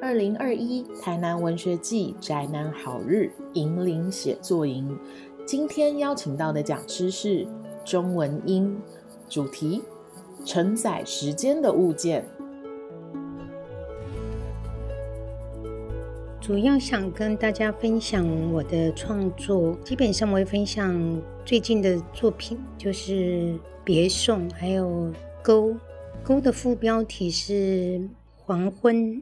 二零二一台南文学季宅男好日引领写作营，今天邀请到的讲师是钟文英，主题承载时间的物件。主要想跟大家分享我的创作，基本上我会分享最近的作品，就是《别送》，还有《沟》。《沟》的副标题是“黄昏”，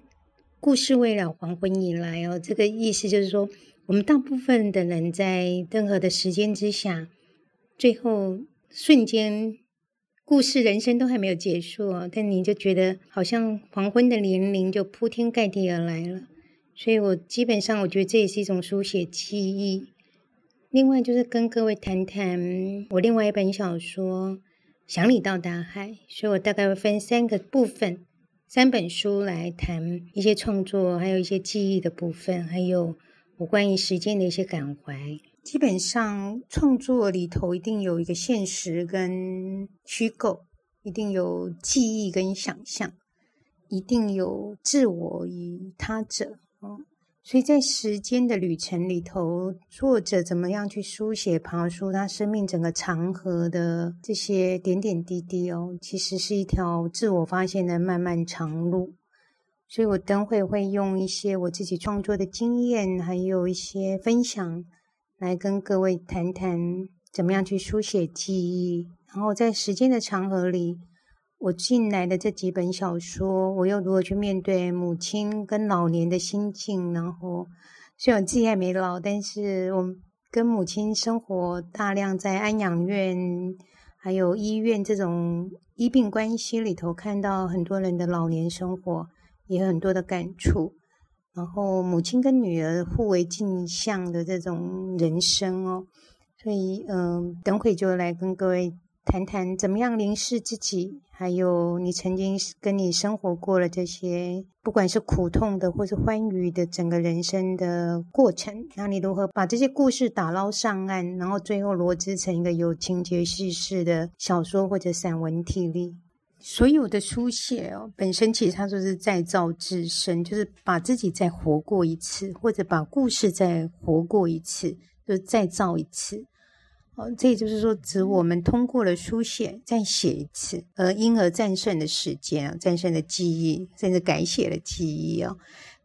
故事未了黄昏以来哦，这个意思就是说，我们大部分的人在任何的时间之下，最后瞬间，故事人生都还没有结束哦，但你就觉得好像黄昏的年龄就铺天盖地而来了。所以我基本上，我觉得这也是一种书写记忆。另外就是跟各位谈谈我另外一本小说《想你到大海》，所以我大概会分三个部分，三本书来谈一些创作，还有一些记忆的部分，还有我关于时间的一些感怀。基本上创作里头一定有一个现实跟虚构，一定有记忆跟想象，一定有自我与他者。所以在时间的旅程里头，作者怎么样去书写、爬书他生命整个长河的这些点点滴滴哦，其实是一条自我发现的漫漫长路。所以我等会会用一些我自己创作的经验，还有一些分享，来跟各位谈谈怎么样去书写记忆，然后在时间的长河里。我进来的这几本小说，我又如何去面对母亲跟老年的心境？然后，虽然我自己还没老，但是我跟母亲生活大量在安养院、还有医院这种医病关系里头，看到很多人的老年生活，也有很多的感触。然后，母亲跟女儿互为镜像的这种人生哦，所以，嗯，等会就来跟各位。谈谈怎么样凝视自己，还有你曾经跟你生活过了这些，不管是苦痛的或是欢愉的整个人生的过程，那你如何把这些故事打捞上岸，然后最后罗织成一个有情节叙事的小说或者散文体例？所有的书写哦，本身其实它就是再造自身，就是把自己再活过一次，或者把故事再活过一次，就再造一次。哦，这也就是说，指我们通过了书写再写一次，而因而战胜的时间啊，战胜的记忆，甚至改写了记忆啊。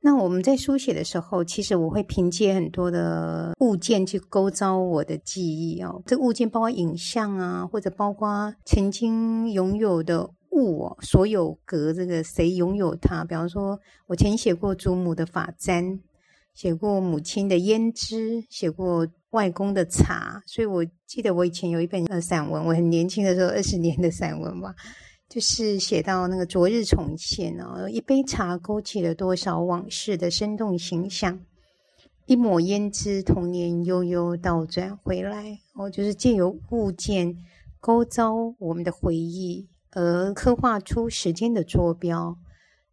那我们在书写的时候，其实我会凭借很多的物件去勾召我的记忆哦。这物件包括影像啊，或者包括曾经拥有的物哦，所有格这个谁拥有它？比方说，我曾写过祖母的发簪，写过母亲的胭脂，写过。外公的茶，所以我记得我以前有一本呃散文，我很年轻的时候，二十年的散文吧，就是写到那个昨日重现哦，一杯茶勾起了多少往事的生动形象，一抹胭脂，童年悠悠倒转回来，哦，就是借由物件勾召我们的回忆，而刻画出时间的坐标，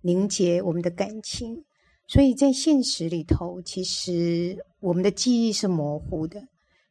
凝结我们的感情。所以在现实里头，其实我们的记忆是模糊的。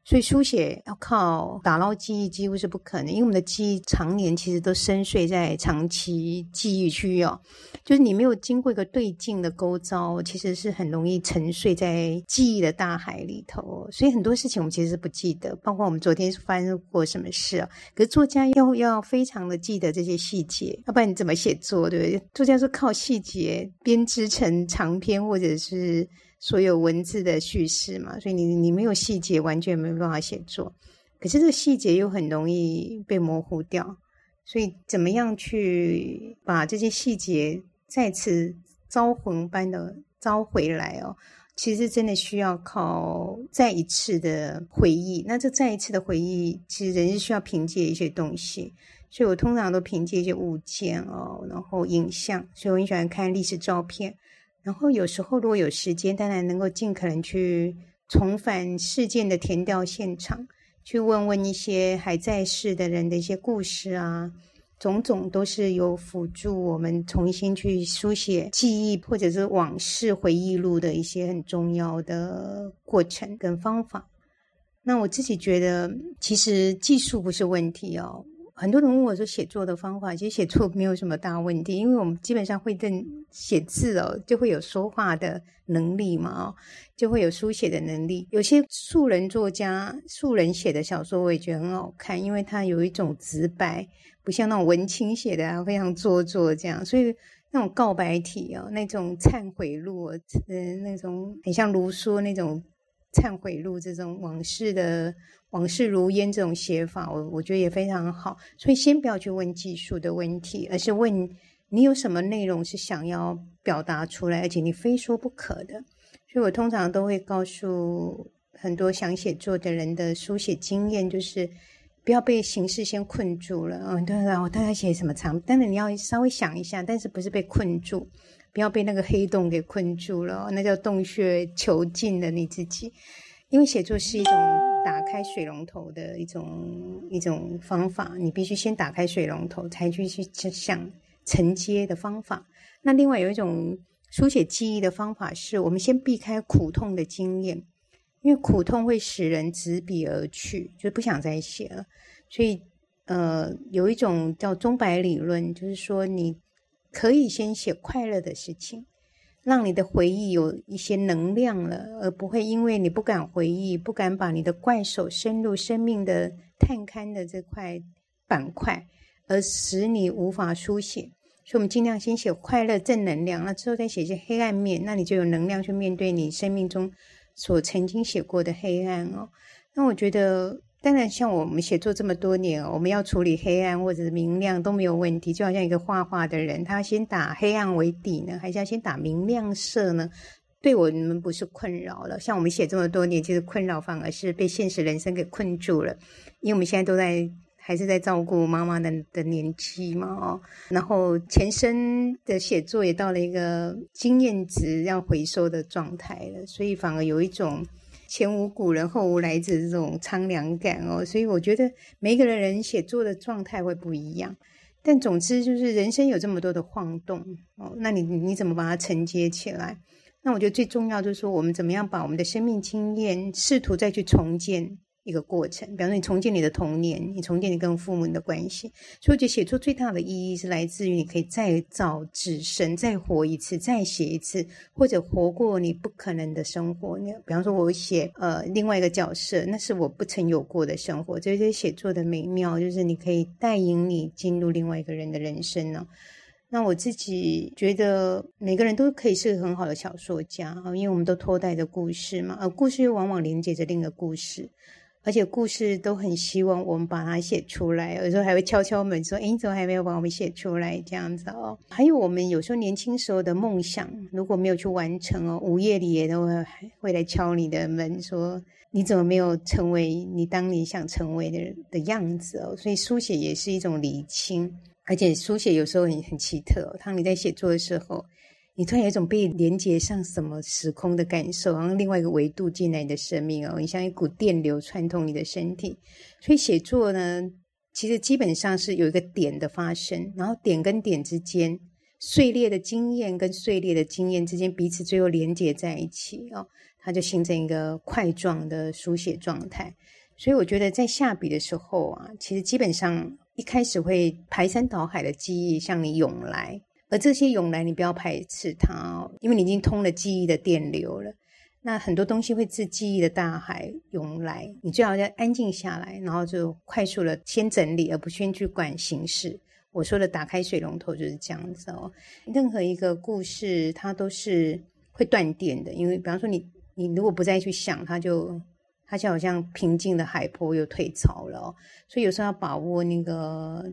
所以书写要靠打捞记忆，几乎是不可能，因为我们的记忆常年其实都深邃在长期记忆区哦。就是你没有经过一个对镜的勾招，其实是很容易沉睡在记忆的大海里头。所以很多事情我们其实是不记得，包括我们昨天发生过什么事啊。可是作家要要非常的记得这些细节，要不然你怎么写作？对不对？作家是靠细节编织成长篇，或者是。所有文字的叙事嘛，所以你你没有细节，完全没有办法写作。可是这个细节又很容易被模糊掉，所以怎么样去把这些细节再次招魂般的招回来哦？其实真的需要靠再一次的回忆。那这再一次的回忆，其实人是需要凭借一些东西，所以我通常都凭借一些物件哦，然后影像，所以我很喜欢看历史照片。然后有时候如果有时间，当然能够尽可能去重返事件的填调现场，去问问一些还在世的人的一些故事啊，种种都是有辅助我们重新去书写记忆或者是往事回忆录的一些很重要的过程跟方法。那我自己觉得，其实技术不是问题哦。很多人问我说写作的方法，其实写作没有什么大问题，因为我们基本上会认写字哦，就会有说话的能力嘛，哦，就会有书写的能力。有些素人作家、素人写的小说，我也觉得很好看，因为它有一种直白，不像那种文青写的啊，非常做作这样，所以。那种告白体哦，那种忏悔录，嗯，那种很像卢梭那种忏悔录，这种往事的往事如烟这种写法，我我觉得也非常好。所以先不要去问技术的问题，而是问你有什么内容是想要表达出来，而且你非说不可的。所以我通常都会告诉很多想写作的人的书写经验，就是。不要被形式先困住了，嗯，对啊，我大概写什么长，但是你要稍微想一下，但是不是被困住，不要被那个黑洞给困住了，那叫洞穴囚禁了你自己。因为写作是一种开水龙头的一种一种方法，你必须先打开水龙头，才去去想承接的方法。那另外有一种书写记忆的方法，是我们先避开苦痛的经验。因为苦痛会使人执笔而去，就不想再写了。所以，呃，有一种叫钟摆理论，就是说，你可以先写快乐的事情，让你的回忆有一些能量了，而不会因为你不敢回忆，不敢把你的怪手伸入生命的探勘的这块板块，而使你无法书写。所以，我们尽量先写快乐、正能量，那之后再写一些黑暗面，那你就有能量去面对你生命中。所曾经写过的黑暗哦，那我觉得，当然像我们写作这么多年，我们要处理黑暗或者是明亮都没有问题。就好像一个画画的人，他先打黑暗为底呢，还是要先打明亮色呢？对我们不是困扰了。像我们写这么多年，其实困扰反而是被现实人生给困住了，因为我们现在都在。还是在照顾妈妈的的年纪嘛，哦，然后前身的写作也到了一个经验值要回收的状态了，所以反而有一种前无古人后无来者这种苍凉感哦。所以我觉得每一个人人写作的状态会不一样，但总之就是人生有这么多的晃动哦，那你你怎么把它承接起来？那我觉得最重要就是说，我们怎么样把我们的生命经验试图再去重建。一个过程，比方说你重建你的童年，你重建你跟父母的关系，所以我觉得写作最大的意义是来自于你可以再造自身，再活一次，再写一次，或者活过你不可能的生活。你比方说，我写呃另外一个角色，那是我不曾有过的生活。这些写作的美妙，就是你可以带引你进入另外一个人的人生呢。那我自己觉得，每个人都可以是个很好的小说家啊，因为我们都托带着故事嘛，而故事又往往连接着另一个故事。而且故事都很希望我们把它写出来，有时候还会敲敲门说：“哎，你怎么还没有把我们写出来？”这样子哦。还有我们有时候年轻时候的梦想，如果没有去完成哦，午夜里也都会会来敲你的门，说：“你怎么没有成为你当你想成为的的样子哦？”所以书写也是一种理清，而且书写有时候很很奇特。当你在写作的时候。你突然有一种被连接上什么时空的感受，然后另外一个维度进来你的生命哦，你像一股电流穿通你的身体。所以写作呢，其实基本上是有一个点的发生，然后点跟点之间碎裂的经验跟碎裂的经验之间彼此最后连接在一起哦，它就形成一个块状的书写状态。所以我觉得在下笔的时候啊，其实基本上一开始会排山倒海的记忆向你涌来。而这些涌来，你不要排斥它哦，因为你已经通了记忆的电流了。那很多东西会自记忆的大海涌来，你最好要安静下来，然后就快速的先整理，而不先去管形式。我说的打开水龙头就是这样子哦。任何一个故事，它都是会断电的，因为比方说你你如果不再去想，它就它就好像平静的海波又退潮了哦。所以有时候要把握那个。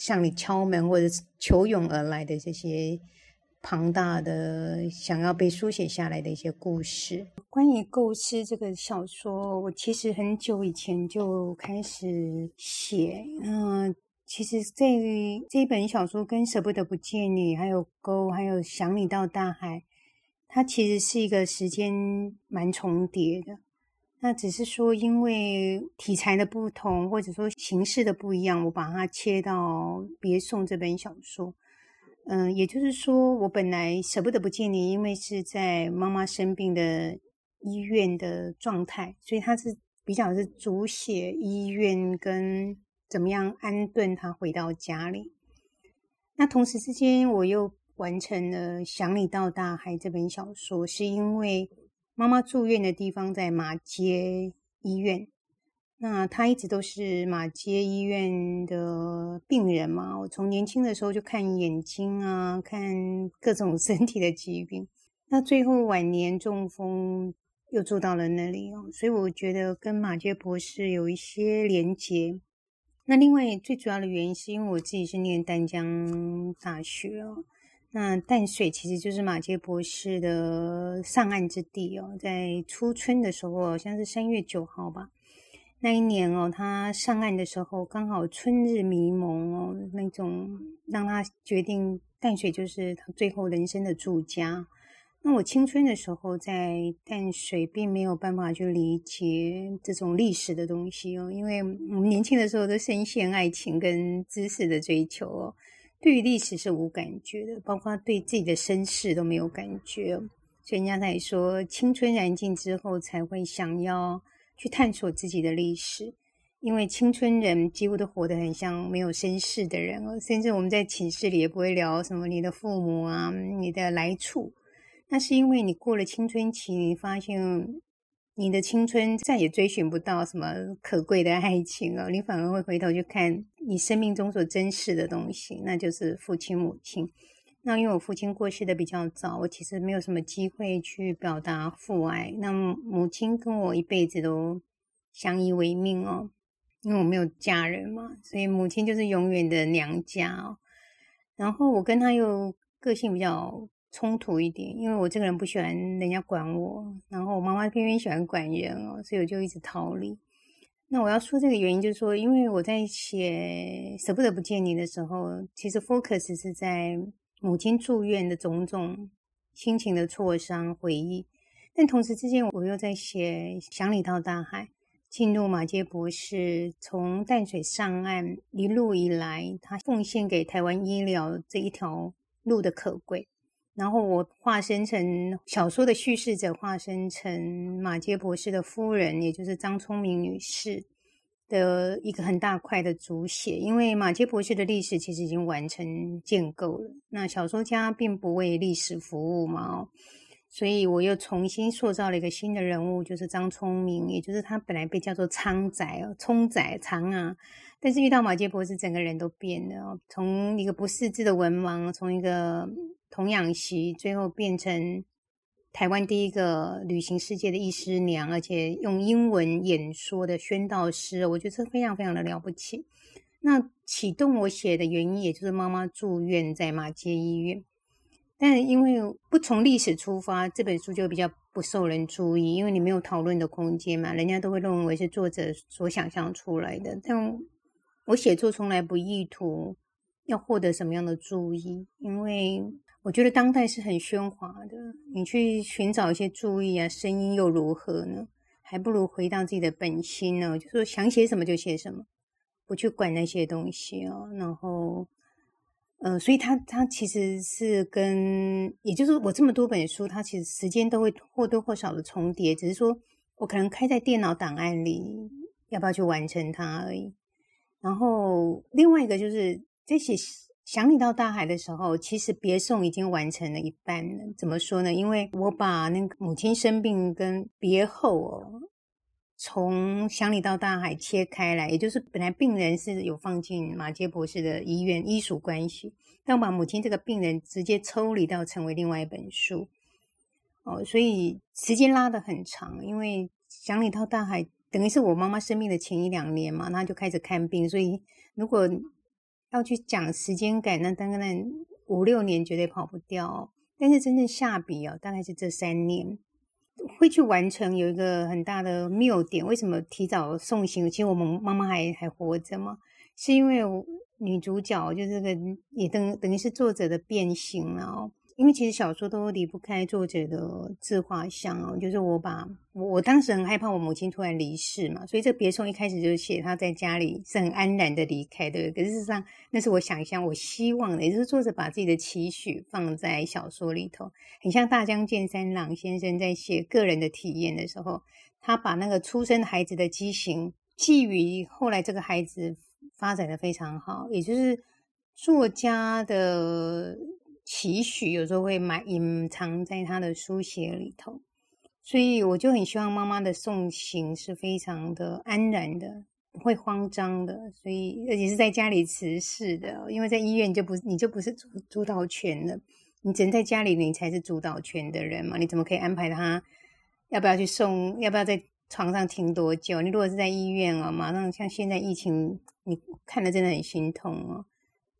向你敲门或者求涌而来的这些庞大的想要被书写下来的一些故事。关于构思这个小说，我其实很久以前就开始写。嗯，其实这这本小说跟《舍不得不见你》、还有《沟》、还有《想你到大海》，它其实是一个时间蛮重叠的。那只是说，因为题材的不同，或者说形式的不一样，我把它切到《别送》这本小说。嗯，也就是说，我本来舍不得不见你，因为是在妈妈生病的医院的状态，所以它是比较是主写医院跟怎么样安顿他回到家里。那同时之间，我又完成了《想你到大海》这本小说，是因为妈妈住院的地方在马街医院。那他一直都是马街医院的病人嘛。我从年轻的时候就看眼睛啊，看各种身体的疾病。那最后晚年中风，又住到了那里哦。所以我觉得跟马街博士有一些连结。那另外最主要的原因是因为我自己是念淡江大学。那淡水其实就是马杰博士的上岸之地哦。在初春的时候，好像是三月九号吧。那一年哦，他上岸的时候刚好春日迷蒙哦，那种让他决定淡水就是他最后人生的住家。那我青春的时候在淡水，并没有办法去理解这种历史的东西哦，因为我们年轻的时候都深陷爱情跟知识的追求哦，对于历史是无感觉的，包括对自己的身世都没有感觉。所以人家才说，青春燃尽之后才会想要。去探索自己的历史，因为青春人几乎都活得很像没有身世的人，甚至我们在寝室里也不会聊什么你的父母啊、你的来处。那是因为你过了青春期，你发现你的青春再也追寻不到什么可贵的爱情哦，你反而会回头去看你生命中所珍视的东西，那就是父亲母亲。那因为我父亲过世的比较早，我其实没有什么机会去表达父爱。那母亲跟我一辈子都相依为命哦，因为我没有嫁人嘛，所以母亲就是永远的娘家哦。然后我跟他又个性比较冲突一点，因为我这个人不喜欢人家管我，然后我妈妈偏偏喜欢管人哦，所以我就一直逃离。那我要说这个原因，就是说，因为我在写《舍不得不见你》的时候，其实 focus 是在。母亲住院的种种心情的挫伤回忆，但同时之间，我又在写《想你到大海》，进入马杰博士从淡水上岸一路以来，他奉献给台湾医疗这一条路的可贵。然后我化身成小说的叙事者，化身成马杰博士的夫人，也就是张聪明女士。的一个很大块的主写，因为马杰博士的历史其实已经完成建构了。那小说家并不为历史服务嘛，所以我又重新塑造了一个新的人物，就是张聪明，也就是他本来被叫做仓仔哦，聪仔仓啊，但是遇到马杰博士，整个人都变了，从一个不识字的文盲，从一个童养媳，最后变成。台湾第一个旅行世界的医师娘，而且用英文演说的宣道师，我觉得这非常非常的了不起。那启动我写的原因，也就是妈妈住院在马街医院。但因为不从历史出发，这本书就比较不受人注意，因为你没有讨论的空间嘛，人家都会认为是作者所想象出来的。但我写作从来不意图要获得什么样的注意，因为。我觉得当代是很喧哗的，你去寻找一些注意啊，声音又如何呢？还不如回到自己的本心呢，就说想写什么就写什么，不去管那些东西哦。然后，呃，所以它它其实是跟，也就是我这么多本书，它其实时间都会或多或少的重叠，只是说我可能开在电脑档案里，要不要去完成它而已。然后另外一个就是在写。想你到大海的时候，其实别送已经完成了一半了。怎么说呢？因为我把那个母亲生病跟别后哦，从想你到大海切开来，也就是本来病人是有放进马杰博士的医院医属关系，但我把母亲这个病人直接抽离到成为另外一本书哦，所以时间拉得很长。因为想你到大海等于是我妈妈生病的前一两年嘛，那就开始看病，所以如果。要去讲时间感，那当然五六年绝对跑不掉。但是真正下笔哦，大概是这三年会去完成。有一个很大的谬点，为什么提早送行？其实我们妈妈还还活着嘛，是因为女主角就这个也等等于是作者的变形了。因为其实小说都离不开作者的自画像哦，就是我把我我当时很害怕我母亲突然离世嘛，所以这别从一开始就写他在家里是很安然的离开的。可是事实上那是我想象、我希望的，也就是作者把自己的期许放在小说里头，很像大江健三郎先生在写个人的体验的时候，他把那个出生孩子的畸形寄予后来这个孩子。发展的非常好，也就是作家的期许，有时候会埋隐藏在他的书写里头。所以我就很希望妈妈的送行是非常的安然的，不会慌张的。所以而且是在家里辞世的，因为在医院就不你就不是主主导权了，你只能在家里你才是主导权的人嘛。你怎么可以安排他要不要去送，要不要在床上停多久？你如果是在医院啊，马上像现在疫情，你看了真的很心痛哦，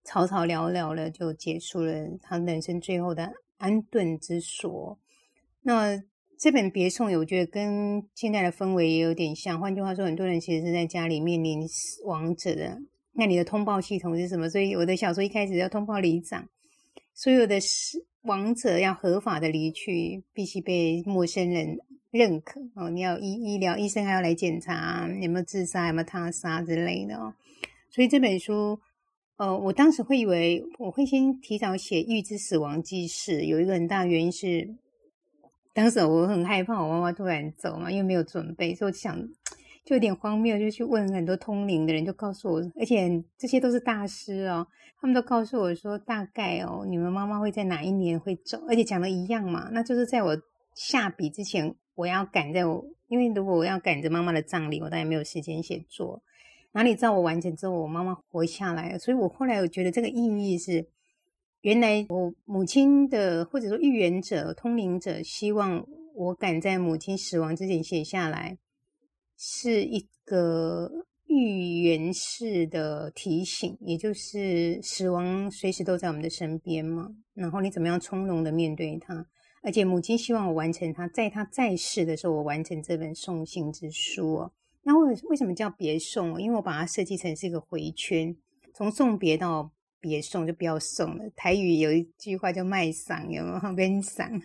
草草了了了就结束了他人生最后的安顿之所。那。这本别送，我觉得跟现在的氛围也有点像。换句话说，很多人其实是在家里面临亡者的。那你的通报系统是什么？所以我的小说一开始要通报里长，所有的死亡者要合法的离去，必须被陌生人认可哦。你要医医疗医生还要来检查有没有自杀、有没有他杀之类的哦。所以这本书，呃，我当时会以为我会先提早写预知死亡记事，有一个很大的原因是。当时我很害怕，我妈妈突然走嘛，因为没有准备，所以我想就有点荒谬，就去问很多通灵的人，就告诉我，而且这些都是大师哦，他们都告诉我说，大概哦，你们妈妈会在哪一年会走，而且讲的一样嘛，那就是在我下笔之前，我要赶在我，因为如果我要赶着妈妈的葬礼，我当然没有时间写作。哪里知道我完成之后，我妈妈活下来了，所以我后来我觉得这个意义是。原来我母亲的或者说预言者、通灵者希望我赶在母亲死亡之前写下来，是一个预言式的提醒，也就是死亡随时都在我们的身边嘛。然后你怎么样从容的面对它？而且母亲希望我完成它，在她在世的时候，我完成这本送信之书。那为为什么叫别送？因为我把它设计成是一个回圈，从送别到。别送就不要送了。台语有一句话叫“卖嗓”，有没有？边嗓，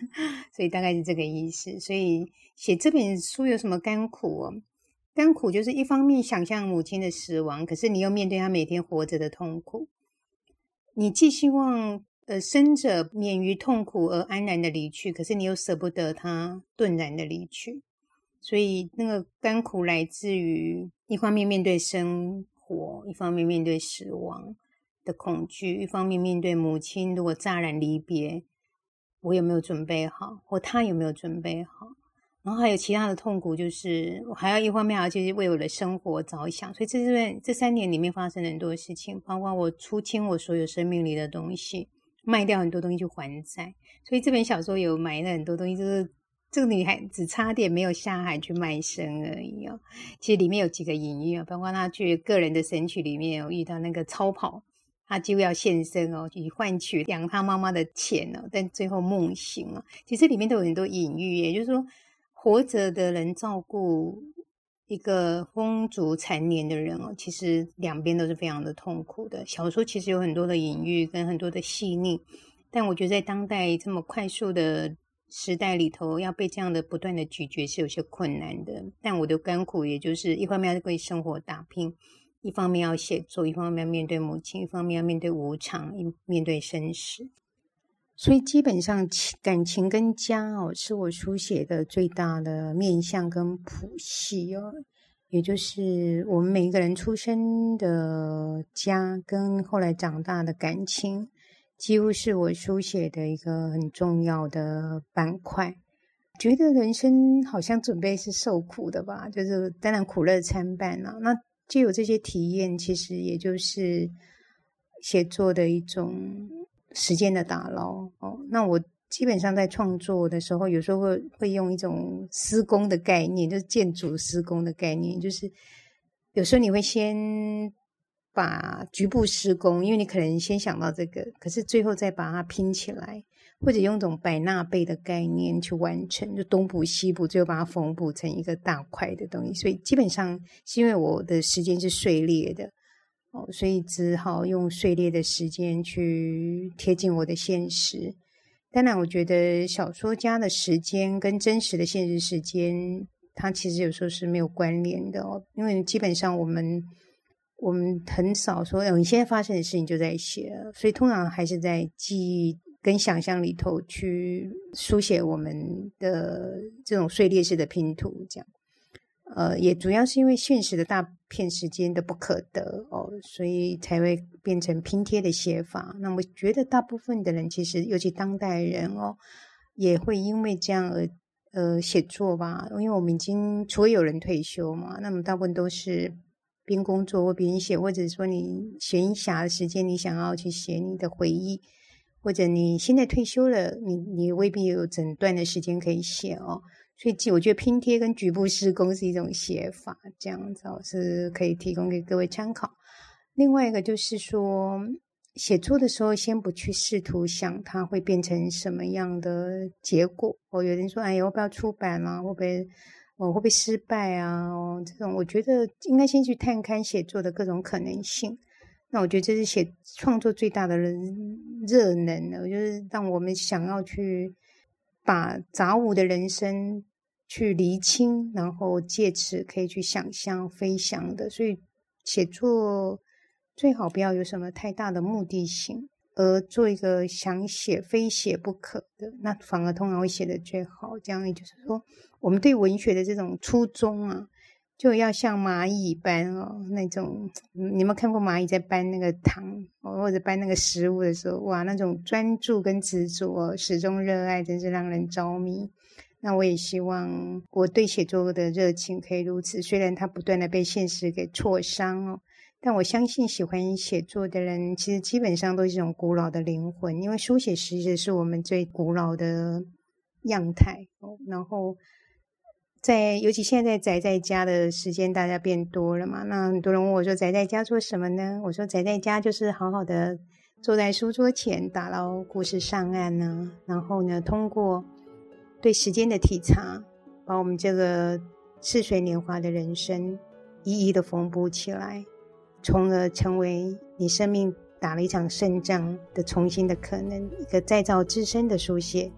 所以大概是这个意思。所以写这本书有什么甘苦哦？甘苦就是一方面想象母亲的死亡，可是你又面对她每天活着的痛苦。你既希望呃生者免于痛苦而安然的离去，可是你又舍不得他顿然的离去。所以那个甘苦来自于一方面面对生活，一方面面对死亡。的恐惧，一方面面对母亲如果乍然离别，我有没有准备好，或他有没有准备好？然后还有其他的痛苦，就是我还要一方面还要就是为我的生活着想。所以这段这三年里面发生了很多事情，包括我出清我所有生命里的东西，卖掉很多东西去还债。所以这本小说有埋了很多东西，就是这个女孩只差点没有下海去卖身而已哦。其实里面有几个隐喻啊，包括她去个人的神曲里面有遇到那个超跑。他就要献身哦，以换取养她妈妈的钱哦，但最后梦醒了。其实里面都有很多隐喻，也就是说，活着的人照顾一个风烛残年的人哦，其实两边都是非常的痛苦的。小说其实有很多的隐喻跟很多的细腻，但我觉得在当代这么快速的时代里头，要被这样的不断的咀嚼是有些困难的。但我的甘苦，也就是一方面要为生活打拼。一方面要写作，一方面要面对母亲，一方面要面对无常，面对生死。所以基本上感情跟家哦，是我书写的最大的面向跟谱系哦。也就是我们每一个人出生的家跟后来长大的感情，几乎是我书写的一个很重要的板块。觉得人生好像准备是受苦的吧，就是当然苦乐参半啊。那就有这些体验，其实也就是写作的一种时间的打捞哦。那我基本上在创作的时候，有时候会会用一种施工的概念，就是建筑施工的概念，就是有时候你会先把局部施工，因为你可能先想到这个，可是最后再把它拼起来。或者用一种百纳贝的概念去完成，就东补西补，最后把它缝补成一个大块的东西。所以基本上是因为我的时间是碎裂的哦，所以只好用碎裂的时间去贴近我的现实。当然，我觉得小说家的时间跟真实的现实时间，它其实有时候是没有关联的哦。因为基本上我们我们很少说，你现在发生的事情就在写，所以通常还是在记忆。跟想象里头去书写我们的这种碎裂式的拼图，这样。呃，也主要是因为现实的大片时间的不可得哦，所以才会变成拼贴的写法。那我觉得大部分的人其实，尤其当代人哦，也会因为这样而呃写作吧。因为我们已经除了有人退休嘛，那么大部分都是边工作或边写，或者说你闲暇的时间，你想要去写你的回忆，或者你现在退休了，你你未必有整段的时间可以写哦。所以，我觉得拼贴跟局部施工是一种写法，这样子是可以提供给各位参考。另外一个就是说，写作的时候，先不去试图想它会变成什么样的结果。哦，有人说：“哎，要不要出版啊？会不会，我，会不会失败啊？”哦，这种我觉得应该先去探勘写作的各种可能性。那我觉得这是写创作最大的热能呢，就是让我们想要去。把杂物的人生去厘清，然后借此可以去想象飞翔的。所以写作最好不要有什么太大的目的性，而做一个想写非写不可的，那反而通常会写的最好。这样也就是说，我们对文学的这种初衷啊。就要像蚂蚁搬哦，那种你有没有看过蚂蚁在搬那个糖或者搬那个食物的时候，哇，那种专注跟执着，始终热爱，真是让人着迷。那我也希望我对写作的热情可以如此，虽然它不断的被现实给挫伤哦，但我相信喜欢写作的人，其实基本上都是一种古老的灵魂，因为书写其实是我们最古老的样态，然后。在尤其现在宅在家的时间，大家变多了嘛。那很多人问我说：“宅在家做什么呢？”我说：“宅在家就是好好的坐在书桌前，打捞故事上岸呢。然后呢，通过对时间的体察，把我们这个似水年华的人生一一的缝补起来，从而成为你生命打了一场胜仗的重新的可能，一个再造自身的书写。”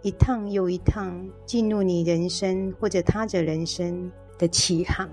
一趟又一趟进入你人生或者他者人生的起航。